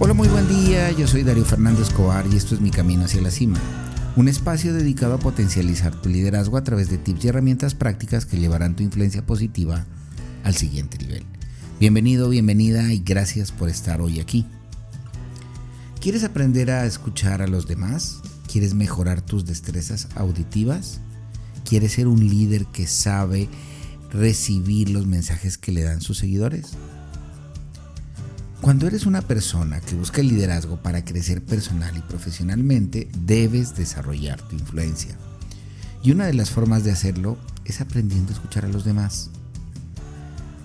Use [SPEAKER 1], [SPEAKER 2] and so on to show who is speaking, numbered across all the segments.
[SPEAKER 1] Hola, muy buen día. Yo soy Darío Fernández Cobar y esto es Mi Camino hacia la Cima. Un espacio dedicado a potencializar tu liderazgo a través de tips y herramientas prácticas que llevarán tu influencia positiva al siguiente nivel. Bienvenido, bienvenida y gracias por estar hoy aquí. ¿Quieres aprender a escuchar a los demás? ¿Quieres mejorar tus destrezas auditivas? ¿Quieres ser un líder que sabe recibir los mensajes que le dan sus seguidores? Cuando eres una persona que busca el liderazgo para crecer personal y profesionalmente, debes desarrollar tu influencia. Y una de las formas de hacerlo es aprendiendo a escuchar a los demás.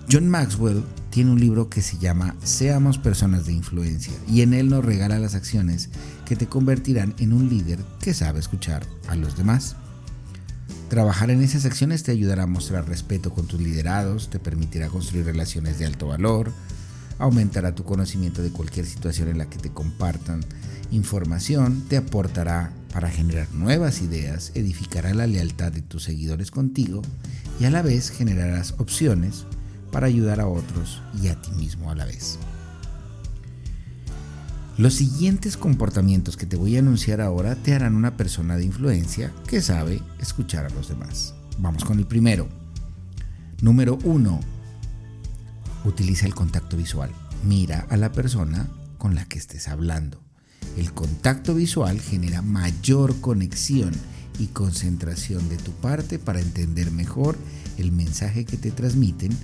[SPEAKER 1] John Maxwell tiene un libro que se llama Seamos personas de influencia y en él nos regala las acciones que te convertirán en un líder que sabe escuchar a los demás. Trabajar en esas acciones te ayudará a mostrar respeto con tus liderados, te permitirá construir relaciones de alto valor, aumentará tu conocimiento de cualquier situación en la que te compartan información, te aportará para generar nuevas ideas, edificará la lealtad de tus seguidores contigo y a la vez generarás opciones para ayudar a otros y a ti mismo a la vez. Los siguientes comportamientos que te voy a anunciar ahora te harán una persona de influencia que sabe escuchar a los demás. Vamos con el primero. Número 1 utiliza el contacto visual. Mira a la persona con la que estés hablando. El contacto visual genera mayor conexión y concentración de tu parte para entender mejor el mensaje que te transmiten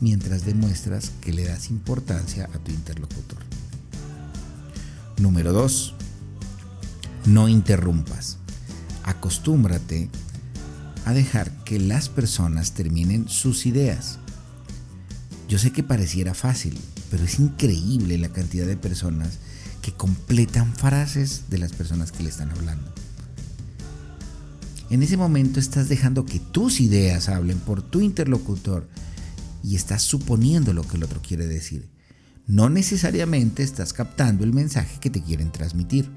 [SPEAKER 1] mientras demuestras que le das importancia a tu interlocutor. Número 2. No interrumpas. Acostúmbrate a dejar que las personas terminen sus ideas yo sé que pareciera fácil, pero es increíble la cantidad de personas que completan frases de las personas que le están hablando. En ese momento estás dejando que tus ideas hablen por tu interlocutor y estás suponiendo lo que el otro quiere decir. No necesariamente estás captando el mensaje que te quieren transmitir.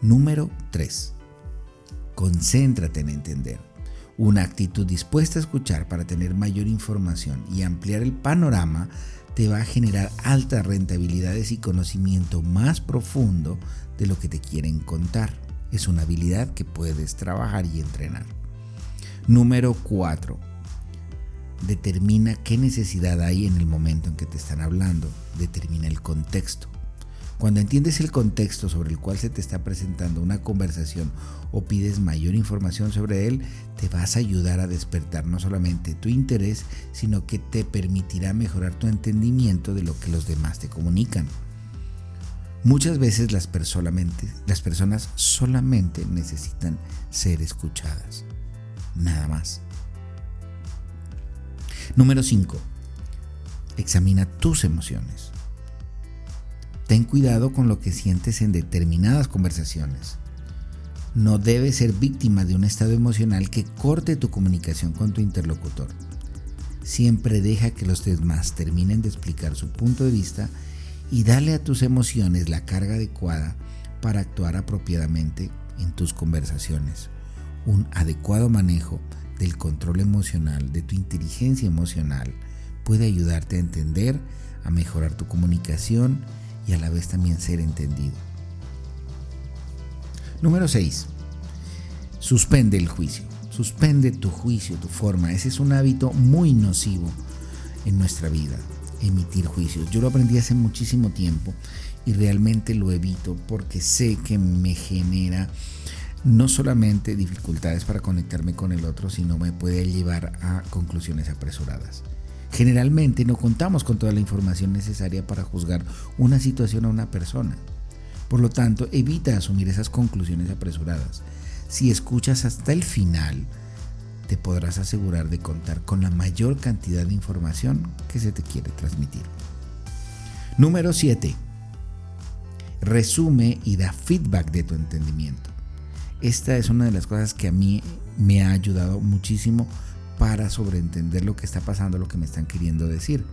[SPEAKER 1] Número 3. Concéntrate en entender. Una actitud dispuesta a escuchar para tener mayor información y ampliar el panorama te va a generar altas rentabilidades y conocimiento más profundo de lo que te quieren contar. Es una habilidad que puedes trabajar y entrenar. Número 4. Determina qué necesidad hay en el momento en que te están hablando. Determina el contexto. Cuando entiendes el contexto sobre el cual se te está presentando una conversación o pides mayor información sobre él, te vas a ayudar a despertar no solamente tu interés, sino que te permitirá mejorar tu entendimiento de lo que los demás te comunican. Muchas veces las, las personas solamente necesitan ser escuchadas. Nada más. Número 5. Examina tus emociones. Ten cuidado con lo que sientes en determinadas conversaciones. No debes ser víctima de un estado emocional que corte tu comunicación con tu interlocutor. Siempre deja que los demás terminen de explicar su punto de vista y dale a tus emociones la carga adecuada para actuar apropiadamente en tus conversaciones. Un adecuado manejo del control emocional, de tu inteligencia emocional, puede ayudarte a entender, a mejorar tu comunicación y a la vez también ser entendido. Número 6. Suspende el juicio. Suspende tu juicio, tu forma. Ese es un hábito muy nocivo en nuestra vida, emitir juicios. Yo lo aprendí hace muchísimo tiempo y realmente lo evito porque sé que me genera no solamente dificultades para conectarme con el otro, sino me puede llevar a conclusiones apresuradas. Generalmente no contamos con toda la información necesaria para juzgar una situación a una persona. Por lo tanto, evita asumir esas conclusiones apresuradas. Si escuchas hasta el final, te podrás asegurar de contar con la mayor cantidad de información que se te quiere transmitir. Número 7. Resume y da feedback de tu entendimiento. Esta es una de las cosas que a mí me ha ayudado muchísimo para sobreentender lo que está pasando, lo que me están queriendo decir,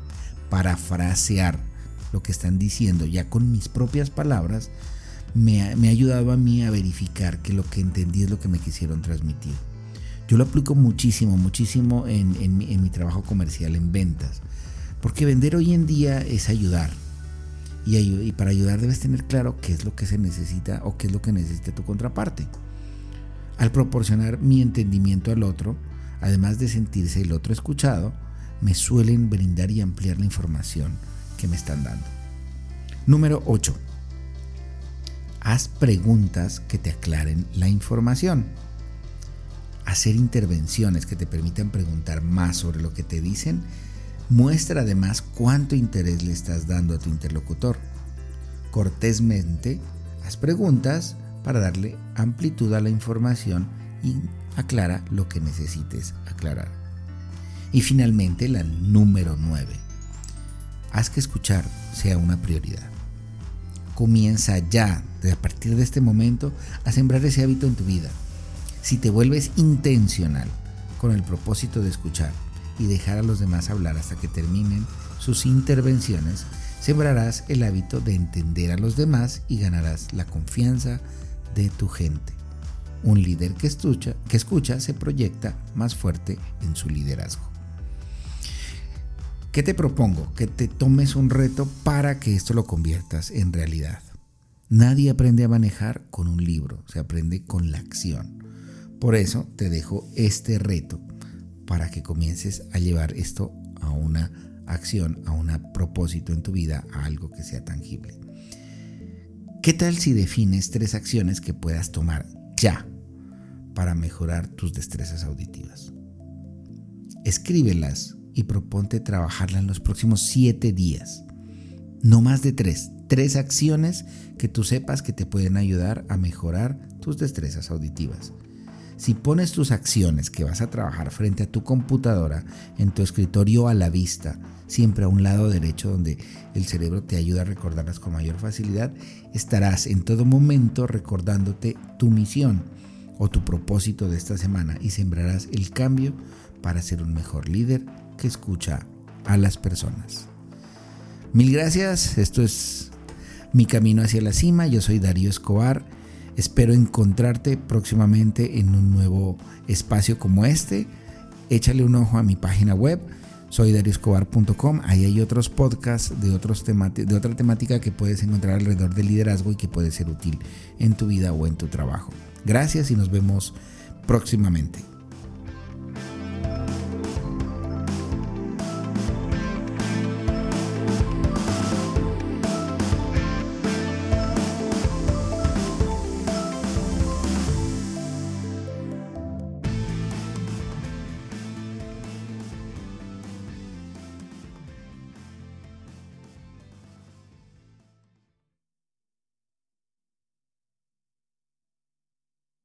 [SPEAKER 1] para frasear lo que están diciendo ya con mis propias palabras, me ha, ayudado a mí a verificar que lo que entendí es lo que me quisieron transmitir. Yo lo aplico muchísimo, muchísimo en, mi, en mi trabajo comercial, en ventas, porque vender hoy en día es ayudar. Y, para ayudar debes tener claro qué es lo que se necesita o qué es lo que necesita tu contraparte. Al proporcionar mi entendimiento al otro, además de sentirse el otro escuchado, me suelen brindar y ampliar la información que me están dando. Número 8. Haz preguntas que te aclaren la información. Hacer intervenciones que te permitan preguntar más sobre lo que te dicen muestra además cuánto interés le estás dando a tu interlocutor. Cortésmente, haz preguntas para darle amplitud a la información y aclara lo que necesites aclarar. Y finalmente, la número 9. Haz que escuchar sea una prioridad. Comienza ya, a partir de este momento, a sembrar ese hábito en tu vida. Si te vuelves intencional con el propósito de escuchar y dejar a los demás hablar hasta que terminen sus intervenciones, sembrarás el hábito de entender a los demás y ganarás la confianza de tu gente. Un líder que escucha, que escucha se proyecta más fuerte en su liderazgo. ¿Qué te propongo? Que te tomes un reto para que esto lo conviertas en realidad. Nadie aprende a manejar con un libro, se aprende con la acción. Por eso te dejo este reto para que comiences a llevar esto a una acción, a un propósito en tu vida, a algo que sea tangible. ¿Qué tal si defines tres acciones que puedas tomar ya para mejorar tus destrezas auditivas? Escríbelas y proponte trabajarla en los próximos siete días. No más de tres. Tres acciones que tú sepas que te pueden ayudar a mejorar tus destrezas auditivas. Si pones tus acciones que vas a trabajar frente a tu computadora, en tu escritorio a la vista, siempre a un lado derecho donde el cerebro te ayuda a recordarlas con mayor facilidad, estarás en todo momento recordándote tu misión o tu propósito de esta semana y sembrarás el cambio para ser un mejor líder que escucha a las personas. Mil gracias, esto es mi camino hacia la cima, yo soy Darío Escobar, espero encontrarte próximamente en un nuevo espacio como este, échale un ojo a mi página web, soy darioscobar.com, ahí hay otros podcasts de, otros de otra temática que puedes encontrar alrededor del liderazgo y que puede ser útil en tu vida o en tu trabajo. Gracias y nos vemos próximamente.